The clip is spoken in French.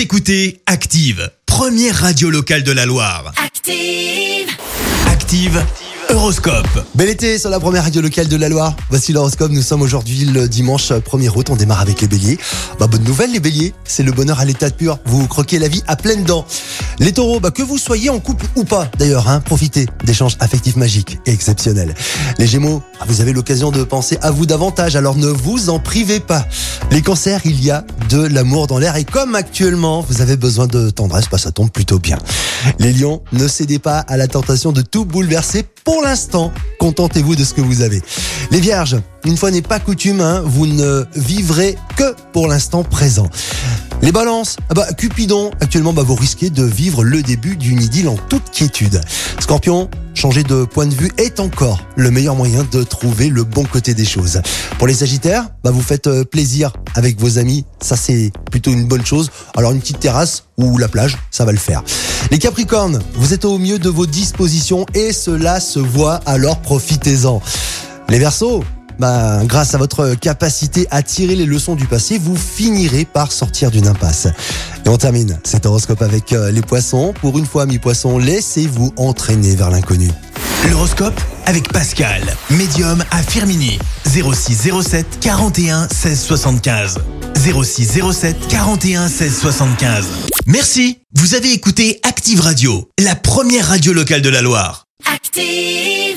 Vous écoutez Active, première radio locale de la Loire. Active. Active, Horoscope. Bel été sur la première radio locale de la Loire. Voici l'horoscope. Nous sommes aujourd'hui le dimanche 1er août. On démarre avec les béliers. Bah, bonne nouvelle, les béliers. C'est le bonheur à l'état pur. Vous croquez la vie à pleines dents. Les taureaux, bah, que vous soyez en couple ou pas, d'ailleurs, hein, profitez d'échanges affectifs magiques et exceptionnels. Les gémeaux, bah, vous avez l'occasion de penser à vous davantage, alors ne vous en privez pas. Les cancers, il y a de l'amour dans l'air et comme actuellement, vous avez besoin de tendresse, bah, ça tombe plutôt bien. Les lions, ne cédez pas à la tentation de tout bouleverser. Pour l'instant, contentez-vous de ce que vous avez. Les vierges, une fois n'est pas coutume, hein, vous ne vivrez que pour l'instant présent. Les balances, ah bah, Cupidon, actuellement bah, vous risquez de vivre le début d'une idylle en toute quiétude. Scorpion, changer de point de vue est encore le meilleur moyen de trouver le bon côté des choses. Pour les sagittaires, bah, vous faites euh, plaisir avec vos amis, ça c'est plutôt une bonne chose. Alors une petite terrasse ou la plage, ça va le faire. Les capricornes, vous êtes au mieux de vos dispositions et cela se voit, alors profitez-en. Les versos, bah, grâce à votre capacité à tirer les leçons du passé, vous finirez par sortir d'une impasse. Et on termine cet horoscope avec euh, les poissons. Pour une fois, mi-poisson, laissez-vous entraîner vers l'inconnu. L'horoscope avec Pascal, médium à Firmini. 06 07 41 16 75. 06 07 41 16 75. Merci. Vous avez écouté Active Radio, la première radio locale de la Loire. Active.